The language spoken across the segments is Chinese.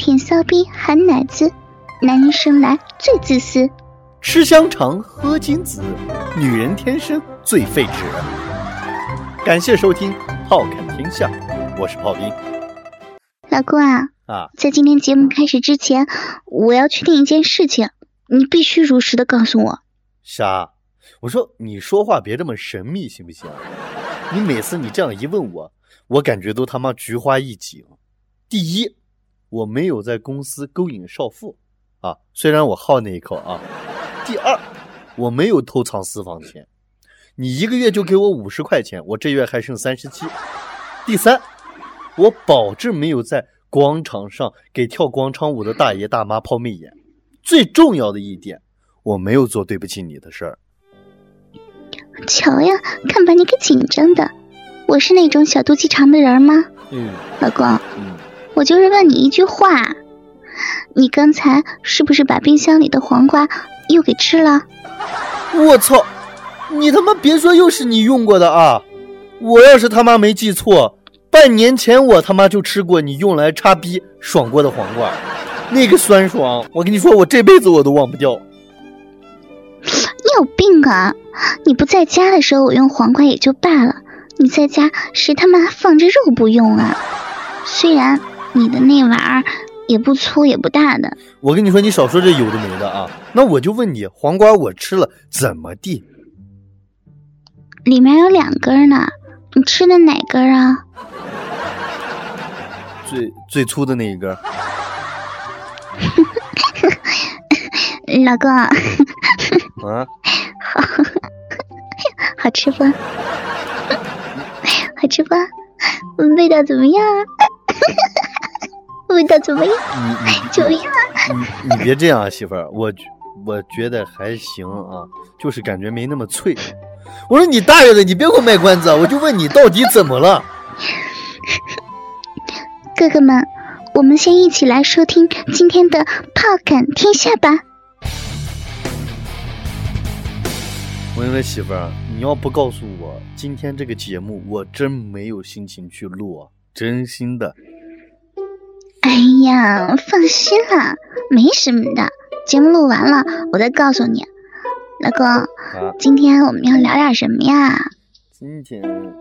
舔骚逼含奶子，男人生来最自私。吃香肠喝金子，女人天生最废纸。感谢收听《炮侃天下》，我是炮兵。老公啊啊，在今天节目开始之前，我要确定一件事情，你必须如实的告诉我。啥？我说你说话别这么神秘行不行？你每次你这样一问我，我感觉都他妈菊花一紧。第一。我没有在公司勾引少妇，啊，虽然我好那一口啊。第二，我没有偷藏私房钱，你一个月就给我五十块钱，我这月还剩三十七。第三，我保证没有在广场上给跳广场舞的大爷大妈抛媚眼。最重要的一点，我没有做对不起你的事儿。瞧呀，看把你给紧张的，我是那种小肚鸡肠的人吗？嗯，老公。嗯。我就是问你一句话，你刚才是不是把冰箱里的黄瓜又给吃了？我操！你他妈别说又是你用过的啊！我要是他妈没记错，半年前我他妈就吃过你用来插逼爽过的黄瓜，那个酸爽，我跟你说，我这辈子我都忘不掉。你有病啊！你不在家的时候我用黄瓜也就罢了，你在家谁他妈放着肉不用啊？虽然。你的那玩意儿也不粗也不大的，我跟你说，你少说这有的没的啊！那我就问你，黄瓜我吃了怎么地？里面有两根呢，你吃的哪根啊？最最粗的那一根。老公。啊。好，好吃不？好吃不？味道怎么样？味道怎么样？怎么样？你你别这样啊，媳妇儿，我我觉得还行啊，就是感觉没那么脆。我说你大爷的，你别给我卖关子，我就问你到底怎么了？哥哥们，我们先一起来收听今天的《炮杆天下》吧。我跟你说，媳妇儿，你要不告诉我今天这个节目，我真没有心情去录啊，真心的。哎呀，放心啦，没什么的。节目录完了，我再告诉你。老公，今天我们要聊点什么呀？今天《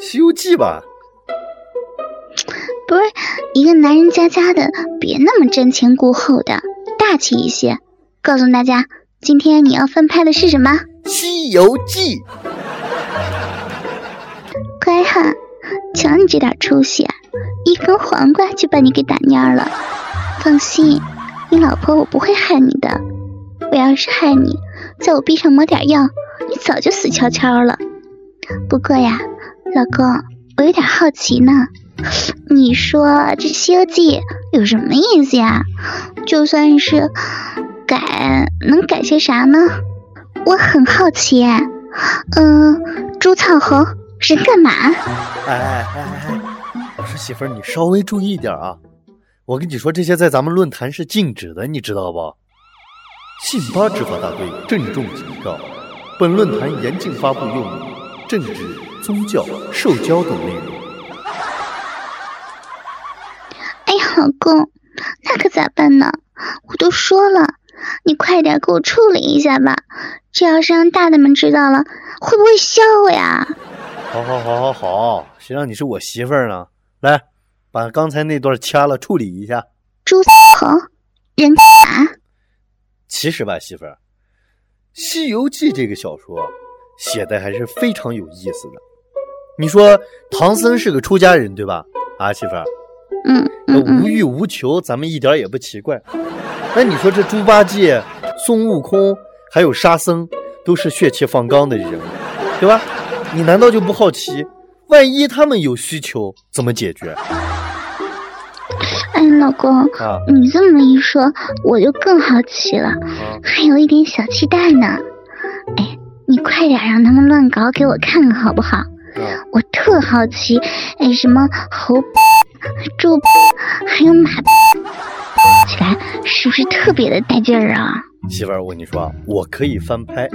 西游记》吧。不是，一个男人家家的，别那么瞻前顾后的，大气一些。告诉大家，今天你要翻拍的是什么？《西游记》。乖哈，瞧你这点出息。一根黄瓜就把你给打蔫了，放心，你老婆我不会害你的。我要是害你，在我臂上抹点药，你早就死翘翘了。不过呀，老公，我有点好奇呢。你说这《西游记》有什么意思呀？就算是改，能改些啥呢？我很好奇。嗯，朱草猴是干嘛？说媳妇儿，你稍微注意点啊！我跟你说，这些在咱们论坛是禁止的，你知道不？信八执法大队郑重警告：本论坛严禁发布用于政治、宗教、受教等内容。哎呀，老公，那可咋办呢？我都说了，你快点给我处理一下吧！这要是让大大们知道了，会不会笑我呀？好，好，好，好，好，谁让你是我媳妇儿呢？来，把刚才那段掐了，处理一下。猪头，人打。其实吧，媳妇儿，《西游记》这个小说写的还是非常有意思的。你说唐僧是个出家人，对吧？啊，媳妇儿，嗯，无欲无求，咱们一点也不奇怪。那你说这猪八戒、孙悟空还有沙僧，都是血气方刚的人，对吧？你难道就不好奇？万一他们有需求怎么解决？哎，老公，啊你这么一说，我就更好奇了，啊！还有一点小期待呢。哎，你快点让他们乱搞给我看看好不好？啊我特好奇，哎，什么猴、猪、还有马，起来是不是特别的带劲儿啊？媳妇儿，我跟你说啊，我可以翻拍，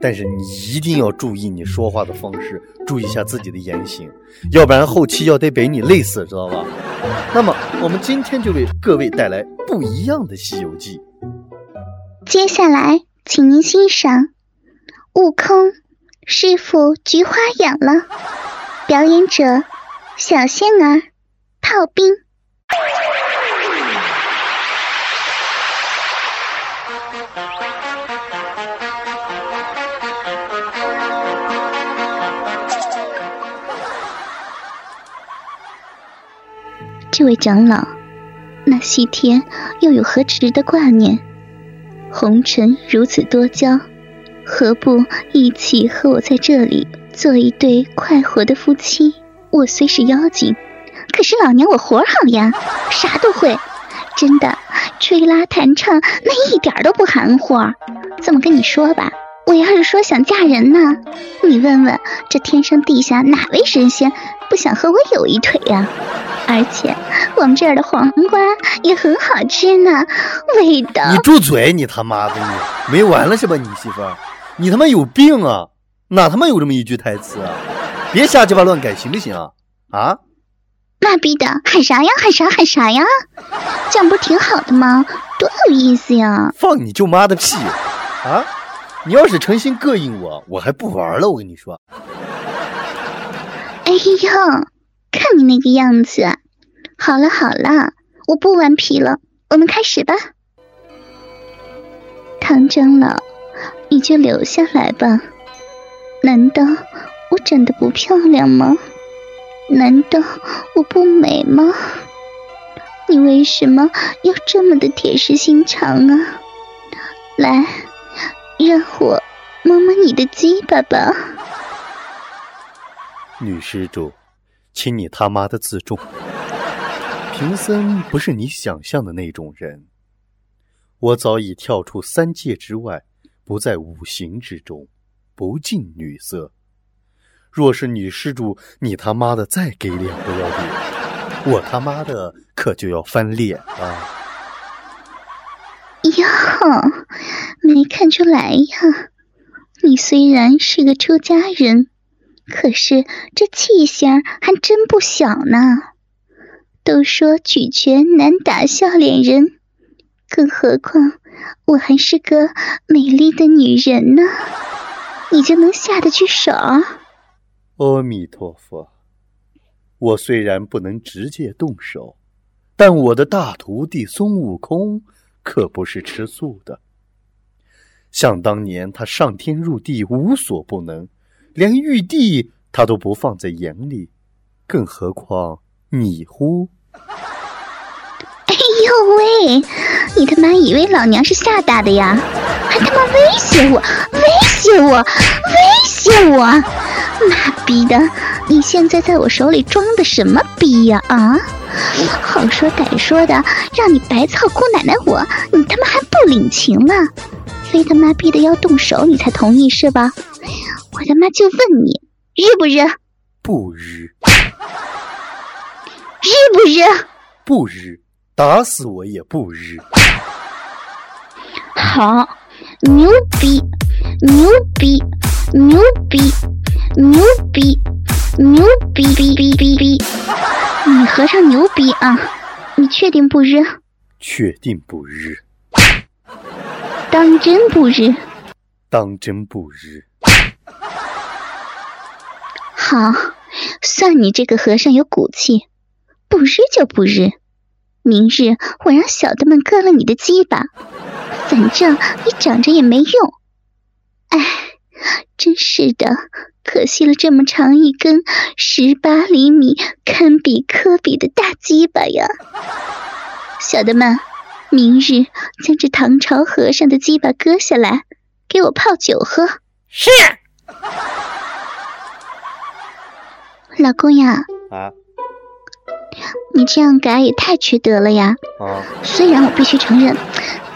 但是你一定要注意你说话的方式，注意一下自己的言行，要不然后期要得被你累死，知道吧？那么我们今天就为各位带来不一样的《西游记》。接下来，请您欣赏《悟空师傅菊花痒了》，表演者小仙儿、炮兵。这位长老，那西天又有何值得挂念？红尘如此多娇，何不一起和我在这里做一对快活的夫妻？我虽是妖精，可是老娘我活好呀，啥都会。真的，吹拉弹唱那一点都不含糊。这么跟你说吧，我要是说想嫁人呢，你问问这天上地下哪位神仙不想和我有一腿呀、而且我们这儿的黄瓜也很好吃呢，味道。你住嘴！你他妈的，你没完了是吧？你媳妇儿，你他妈有病啊！哪他妈有这么一句台词啊？别瞎鸡巴乱改，行不行啊？啊！妈逼的，喊啥呀？喊啥？喊啥呀？这样不是挺好的吗？多有意思呀！放你舅妈的屁！啊！你要是诚心膈应我，我还不玩了。我跟你说，哎呦，看你那个样子。好了好了，我不顽皮了，我们开始吧。唐长老，你就留下来吧。难道我长得不漂亮吗？难道我不美吗？你为什么要这么的铁石心肠啊？来，让我摸摸你的鸡巴吧。女施主，请你他妈的自重。贫僧不是你想象的那种人，我早已跳出三界之外，不在五行之中，不近女色。若是女施主，你他妈的再给脸不要脸，我他妈的可就要翻脸了。哟，没看出来呀，你虽然是个出家人，可是这气性还真不小呢。都说举拳难打笑脸人，更何况我还是个美丽的女人呢，你就能下得去手？阿弥陀佛，我虽然不能直接动手，但我的大徒弟孙悟空可不是吃素的。想当年他上天入地无所不能，连玉帝他都不放在眼里，更何况你乎？哎呦喂，你他妈以为老娘是吓大的呀？还他妈威胁我，威胁我，威胁我！妈逼的，你现在在我手里装的什么逼呀啊？好说歹说的，让你白操姑奶奶我，你他妈还不领情呢？非他妈逼的要动手你才同意是吧？我他妈就问你，日不日？不日，日不日？不日，打死我也不日。好，牛逼，牛逼，牛逼，牛逼，牛逼逼逼逼逼！你和尚牛逼啊！你确定不日？确定不日，当真不日？当真不日。好，算你这个和尚有骨气，不日就不日。明日我让小的们割了你的鸡巴，反正你长着也没用。哎，真是的，可惜了这么长一根十八厘米，堪比科比的大鸡巴呀！小的们，明日将这唐朝和尚的鸡巴割下来，给我泡酒喝。是老公呀，啊，你这样改也太缺德了呀！啊虽然我必须承认，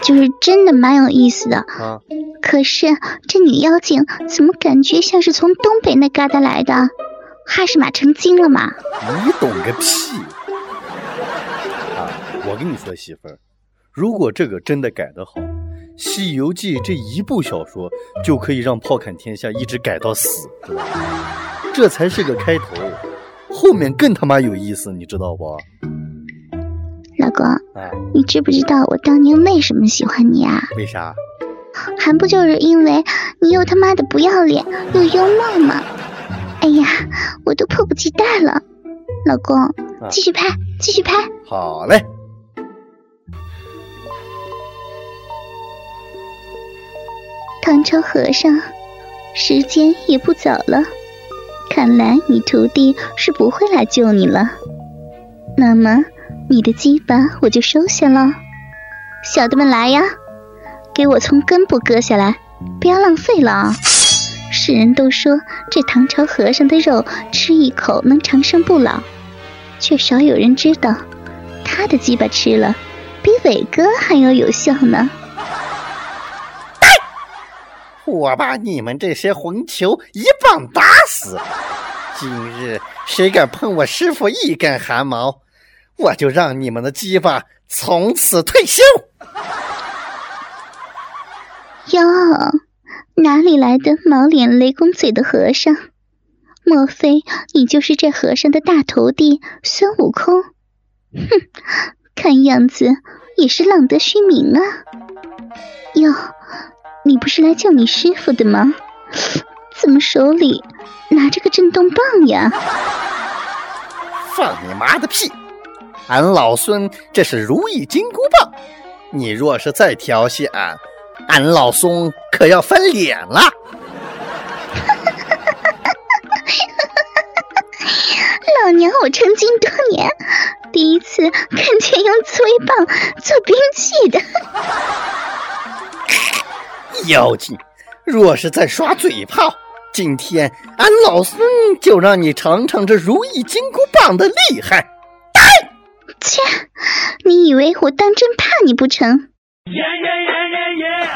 就是真的蛮有意思的，啊！可是这女妖精怎么感觉像是从东北那旮瘩来的？哈什马成精了吗？你懂个屁！啊，我跟你说，媳妇儿，如果这个真的改得好，《西游记》这一部小说就可以让炮砍天下一直改到死？这才是个开头，后面更他妈有意思，你知道不？老公，哎，你知不知道我当年为什么喜欢你啊？为啥？还不就是因为你又他妈的不要脸又幽默吗？哎呀，我都迫不及待了。老公，继续拍，继续拍。好嘞。唐朝和尚，时间也不早了，看来你徒弟是不会来救你了。那么，你的鸡巴我就收下了。小的们来呀，给我从根部割下来，不要浪费了啊！世人都说这唐朝和尚的肉吃一口能长生不老，却少有人知道，他的鸡巴吃了比伟哥还要有效呢。我把你们这些混球一棒打死！今日谁敢碰我师傅一根汗毛，我就让你们的鸡巴从此退休！哟，哪里来的毛脸雷公嘴的和尚？莫非你就是这和尚的大徒弟孙悟空？哼，看样子也是浪得虚名啊！哟，你不是来救你师傅的吗？怎么手里拿着个震动棒呀？放你妈的屁！俺老孙这是如意金箍棒，你若是再调戏俺，俺老孙可要翻脸了！老娘我成精多年，第一次看见用刺猬棒做兵器的。妖精，若是再耍嘴炮，今天俺老孙就让你尝尝这如意金箍棒的厉害！切，你以为我当真怕你不成？耶耶耶耶耶！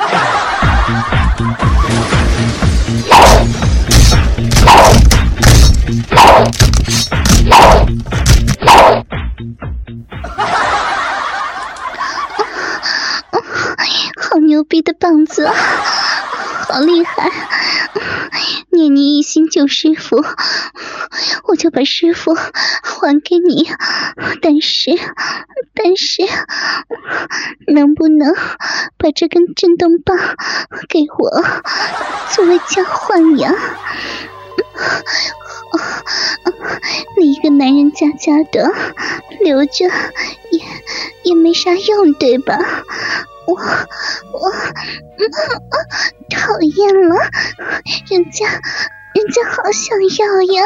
好牛逼的棒子，好厉害！念你一心救师傅，我就把师傅还给你。但是，但是，能不能把这根震动棒给我作为交换呀？你一个男人家家的，留着也也没啥用，对吧？我我嗯讨厌了，人家人家好想要呀！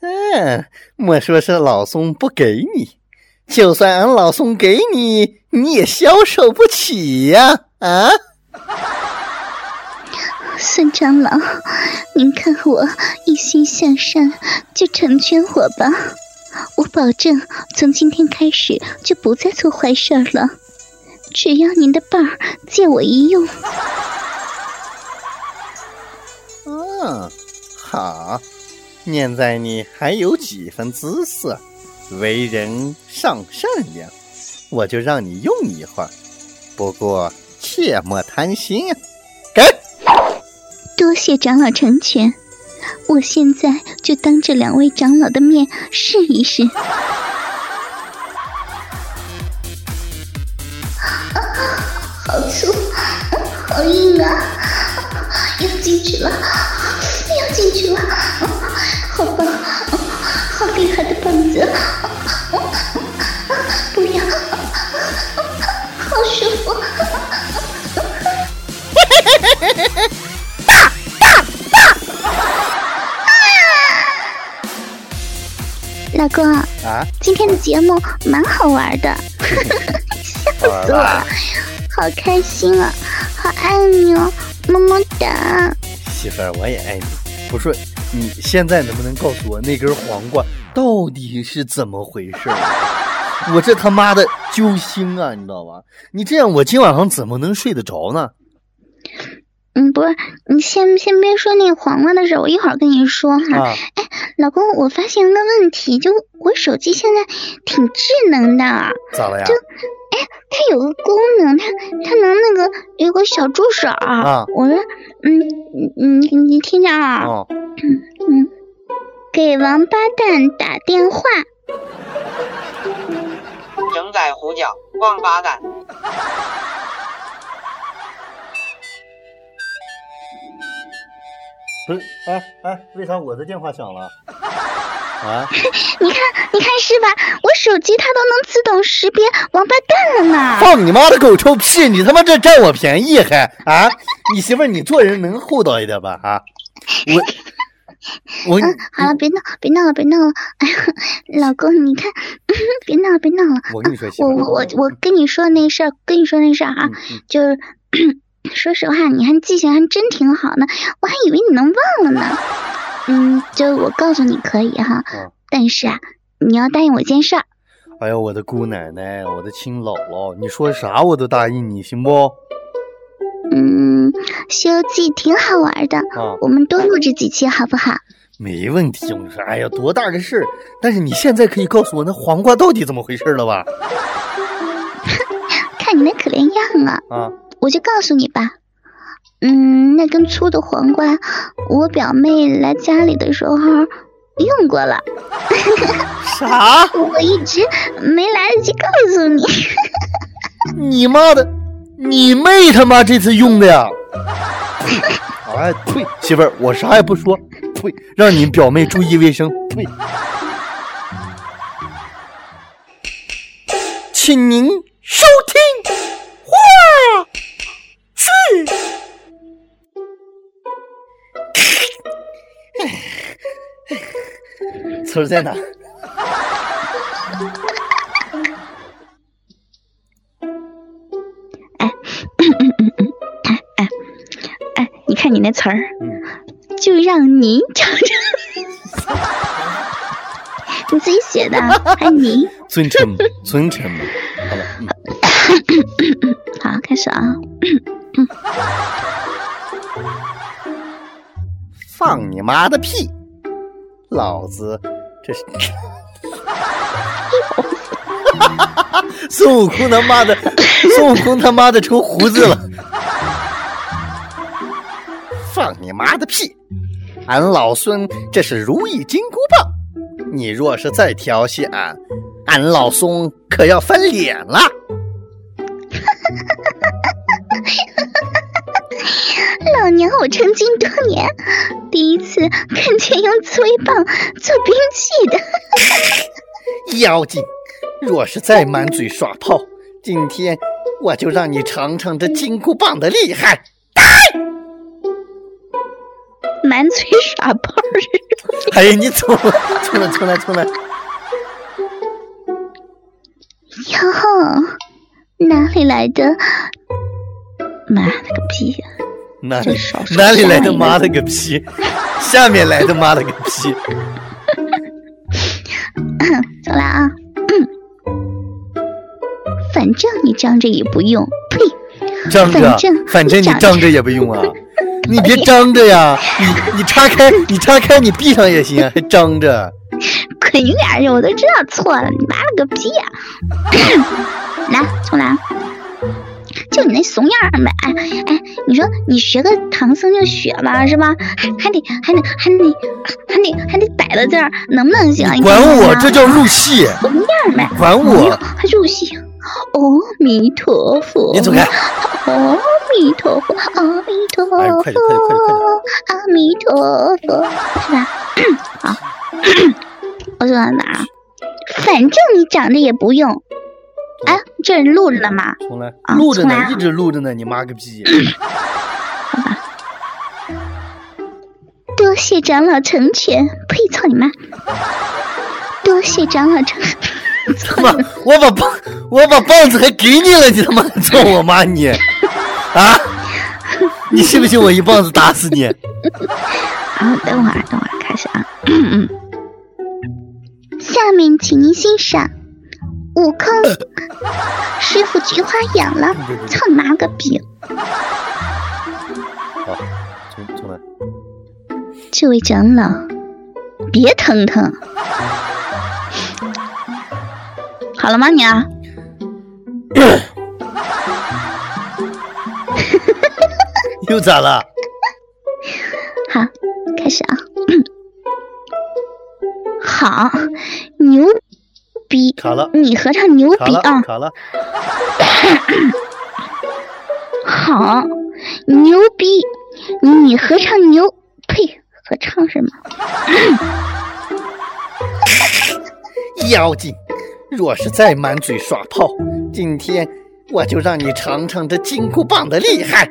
嗯，莫说是老松不给你，就算俺老松给你，你也消受不起呀！啊！孙长老，您看我一心向善，就成全我吧。我保证，从今天开始就不再做坏事儿了。只要您的棒儿借我一用，嗯，好，念在你还有几分姿色，为人尚善良，我就让你用一会儿。不过切莫贪心啊！给。多谢长老成全。我现在就当着两位长老的面试一试。啊 好粗，好硬啊！要进去了，要进去了！好棒，好厉害的棒子！老公，啊，今天的节目蛮好玩的，笑死我了，好开心啊，好爱你哦，么么哒。媳妇儿，我也爱你。不是，你现在能不能告诉我那根黄瓜到底是怎么回事儿？我这他妈的揪心啊，你知道吧？你这样我今晚上怎么能睡得着呢？嗯，不是，你先先别说那黄瓜的事儿，我一会儿跟你说哈。啊，老公，我发现了个问题，就我手机现在挺智能的，咋了呀？就，哎它有个功能，它它能那个有个小助手。啊我说，嗯，你你你听着啊，哦，嗯，给王八蛋打电话。正在呼叫王八蛋。不是，哎哎，为啥我的电话响了？啊，你看，你看是吧？我手机它都能自动识别王八蛋了呢。放你妈的狗臭屁！你他妈这占我便宜还啊？你媳妇儿，你做人能厚道一点吧？啊，我 我嗯，好了，别闹，别闹了，别闹了。哎呀，老公，你看，别闹了，别闹了。我跟你说，我我我我跟你说那事儿，跟你说那事儿啊，就是说实话，你还记性还真挺好呢，我还以为你能忘了呢。嗯，就我告诉你可以哈，嗯但是啊，你要答应我一件事儿。哎呀，我的姑奶奶，我的亲姥姥，你说啥我都答应你，行不？嗯，《西游记》挺好玩的，啊，我们多录制几期好不好？没问题。我说，哎呀，多大个事儿！但是你现在可以告诉我那黄瓜到底怎么回事了吧？看你那可怜样啊，啊，我就告诉你吧。嗯，那根粗的黄瓜，我表妹来家里的时候用过了，啥？我一直没来得及告诉你。你妈的，你妹他妈这次用的呀！哎，呸！媳妇儿，我啥也不说，呸！让你表妹注意卫生，呸！请您收听词儿在哪？哎哎，你看你那词儿，就让你找着。你自己写的，还你。尊称，尊称嘛。好了，好，开始啊。放你妈的屁！老子这是，孙悟空他妈的，孙悟空他妈的成胡子了！放你妈的屁！俺老孙这是如意金箍棒，你若是再调戏俺，俺老孙可要翻脸了！老娘我成精多年，第一次看见用刺猬棒做兵器的。妖精，若是再满嘴耍炮，今天我就让你尝尝这金箍棒的厉害！满嘴耍炮儿，哎呀，你重了，重来，重来，重来！哟，哪里来的？妈了个逼呀、哪里哪里来的妈了个屁？下面来的妈了个屁！走了啊。嗯，反正你张着也不用，呸！张着反正，反正你张着也不用啊！你别张着呀，你你叉开，你叉开，你闭上也行啊，还张着。滚远点去！我都知道错了，你妈了个逼呀、来，重来。就你那怂样儿呗！哎哎，你说你学个唐僧就学吧，是吧？还还得还得还得还得还得摆在这儿，能不能行啊？你管我，这叫入戏。怂样儿呗！管我还入戏。阿弥陀佛，你走开！阿弥陀佛，阿弥陀佛，哎快点快点快点快点阿弥陀佛，是吧？好，我说到哪儿啊？反正你长得也不用，哎，这是录着呢嘛？重来，啊录着呢，一直录着呢，你妈个逼！好吧。多谢长老成全，呸！操你妈！多谢长老成，他妈，我把棒，我把棒子还给你了，你他妈还操我妈你！啊！你信不信我一棒子打死你？啊，等会儿，等会儿，开始啊。下面请您欣赏悟空师傅菊花痒了，操你妈个逼！好，重重来。这位长老，别疼疼。好了吗你啊？又咋了？好，开始啊！好，牛逼！卡了，你合唱牛逼啊！卡了。好，牛逼！你合唱牛，呸，合唱什么？妖精，若是再满嘴耍炮，今天我就让你尝尝这金箍棒的厉害！